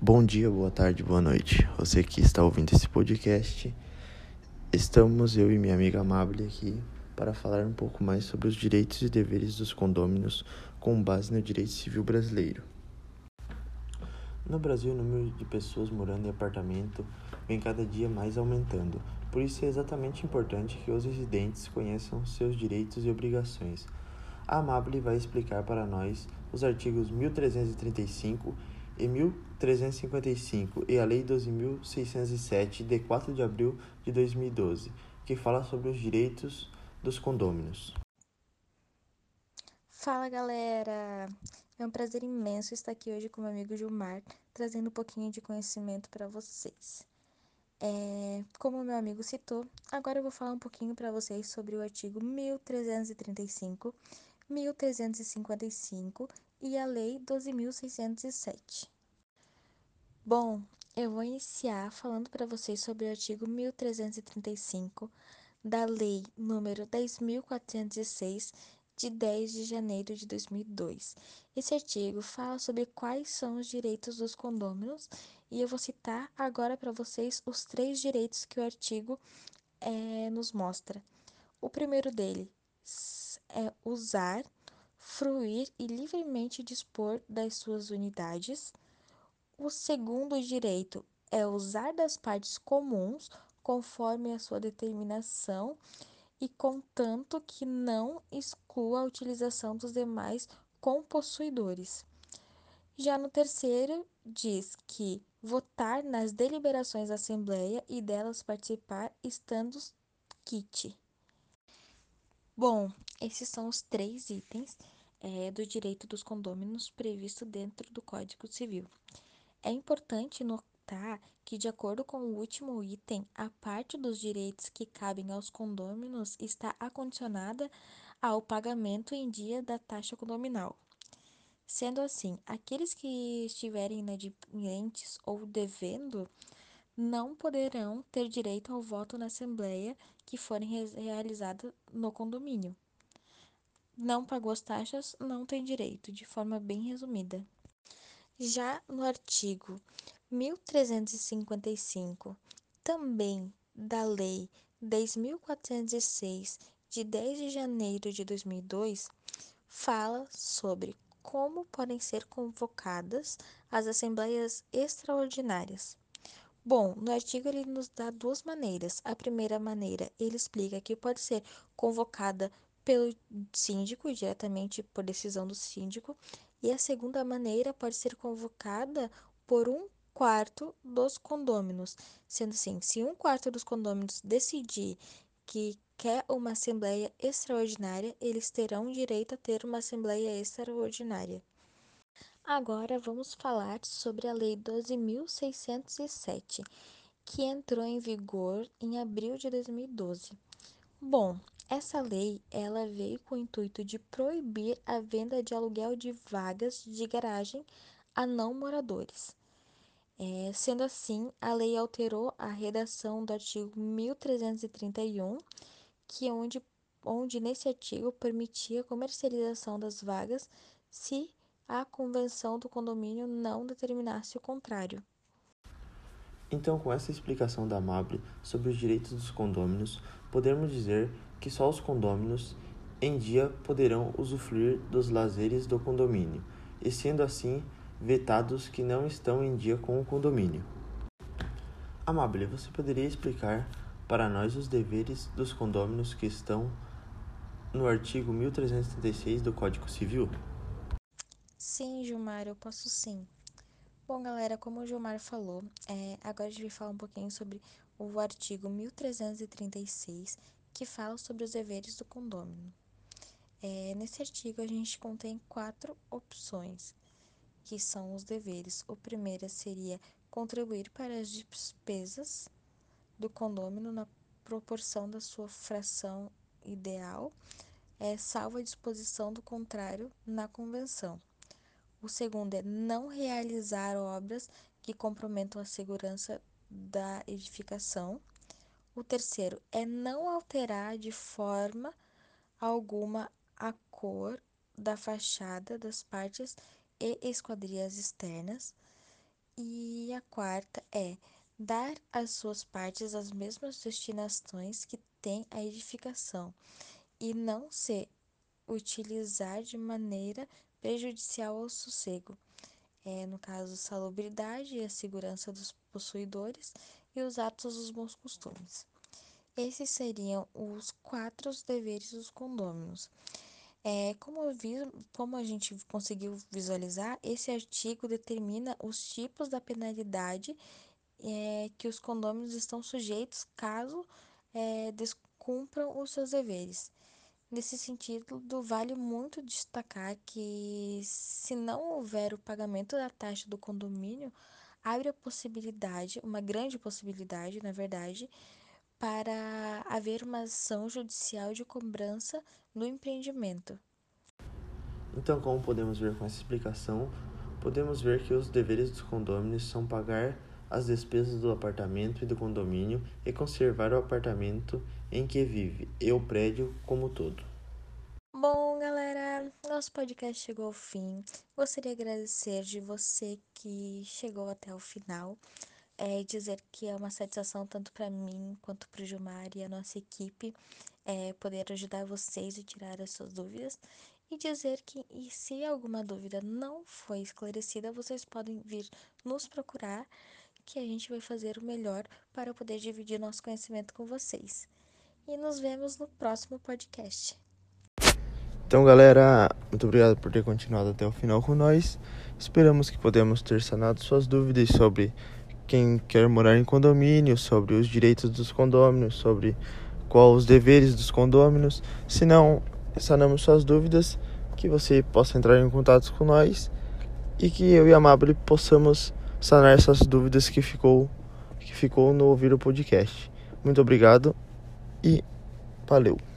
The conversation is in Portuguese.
Bom dia, boa tarde, boa noite. Você que está ouvindo esse podcast, estamos eu e minha amiga Amable aqui para falar um pouco mais sobre os direitos e deveres dos condôminos com base no direito civil brasileiro. No Brasil, o número de pessoas morando em apartamento vem cada dia mais aumentando. Por isso é exatamente importante que os residentes conheçam seus direitos e obrigações. A Amable vai explicar para nós os artigos 1335 e 1355 e a Lei 12.607, de 4 de abril de 2012, que fala sobre os direitos dos condôminos. Fala galera! É um prazer imenso estar aqui hoje com meu amigo Gilmar, trazendo um pouquinho de conhecimento para vocês. É, como meu amigo citou, agora eu vou falar um pouquinho para vocês sobre o artigo 1335, 1355 e a Lei 12.607. Bom, eu vou iniciar falando para vocês sobre o artigo 1335 da Lei número 10.406 de 10 de janeiro de 2002. Esse artigo fala sobre quais são os direitos dos condôminos e eu vou citar agora para vocês os três direitos que o artigo é, nos mostra. O primeiro dele é usar, fruir e livremente dispor das suas unidades. O segundo direito é usar das partes comuns conforme a sua determinação e contanto que não exclua a utilização dos demais compossuidores. Já no terceiro, diz que votar nas deliberações da Assembleia e delas participar estando kit. Bom, esses são os três itens é, do direito dos condôminos previsto dentro do Código Civil. É importante notar que, de acordo com o último item, a parte dos direitos que cabem aos condôminos está acondicionada ao pagamento em dia da taxa condominal. Sendo assim, aqueles que estiverem inadimplentes ou devendo não poderão ter direito ao voto na Assembleia que forem realizadas no condomínio. Não pagou as taxas, não tem direito, de forma bem resumida. Já no artigo 1355, também da Lei 10.406, de 10 de janeiro de 2002, fala sobre como podem ser convocadas as assembleias extraordinárias. Bom, no artigo ele nos dá duas maneiras. A primeira maneira, ele explica que pode ser convocada pelo síndico, diretamente por decisão do síndico, e a segunda maneira pode ser convocada por um quarto dos condôminos, sendo assim, se um quarto dos condôminos decidir que quer uma assembleia extraordinária, eles terão direito a ter uma assembleia extraordinária. Agora vamos falar sobre a Lei 12.607, que entrou em vigor em abril de 2012. Bom, essa lei ela veio com o intuito de proibir a venda de aluguel de vagas de garagem a não moradores. É, sendo assim, a lei alterou a redação do artigo 1331, que é onde, onde nesse artigo permitia a comercialização das vagas se a convenção do condomínio não determinasse o contrário. Então, com essa explicação da Amable sobre os direitos dos condôminos, podemos dizer que só os condôminos em dia poderão usufruir dos lazeres do condomínio, e sendo assim vetados que não estão em dia com o condomínio. Amable, você poderia explicar para nós os deveres dos condôminos que estão no artigo 1336 do Código Civil? Sim, Gilmar, eu posso sim. Bom, galera, como o Gilmar falou, é, agora a gente vai falar um pouquinho sobre o artigo 1336, que fala sobre os deveres do condômino. É, nesse artigo, a gente contém quatro opções, que são os deveres. O primeiro seria contribuir para as despesas do condômino na proporção da sua fração ideal, é, salvo a disposição do contrário na convenção. O segundo é não realizar obras que comprometam a segurança da edificação. O terceiro é não alterar de forma alguma a cor da fachada das partes e esquadrias externas. E a quarta é dar às suas partes as mesmas destinações que tem a edificação e não se utilizar de maneira prejudicial ao sossego. É, no caso, salubridade e a segurança dos possuidores e os atos dos bons costumes. Esses seriam os quatro deveres dos condôminos. É, como, vi, como a gente conseguiu visualizar, esse artigo determina os tipos da penalidade é, que os condôminos estão sujeitos caso é, descumpram os seus deveres. Nesse sentido, vale muito destacar que, se não houver o pagamento da taxa do condomínio, abre a possibilidade, uma grande possibilidade, na verdade, para haver uma ação judicial de cobrança no empreendimento. Então, como podemos ver com essa explicação, podemos ver que os deveres dos condôminos são pagar as despesas do apartamento e do condomínio e conservar o apartamento em que vive e o prédio como todo. Nosso podcast chegou ao fim. Gostaria de agradecer de você que chegou até o final. É dizer que é uma satisfação tanto para mim quanto para o Gilmar e a nossa equipe é, poder ajudar vocês a tirar as suas dúvidas e dizer que e se alguma dúvida não foi esclarecida, vocês podem vir nos procurar que a gente vai fazer o melhor para poder dividir nosso conhecimento com vocês. E nos vemos no próximo podcast. Então, galera, muito obrigado por ter continuado até o final com nós. Esperamos que podemos ter sanado suas dúvidas sobre quem quer morar em condomínio, sobre os direitos dos condôminos, sobre quais os deveres dos condôminos. Se não sanamos suas dúvidas, que você possa entrar em contato com nós e que eu e a Amable possamos sanar essas dúvidas que ficou que ficou no ouvir o podcast. Muito obrigado e valeu.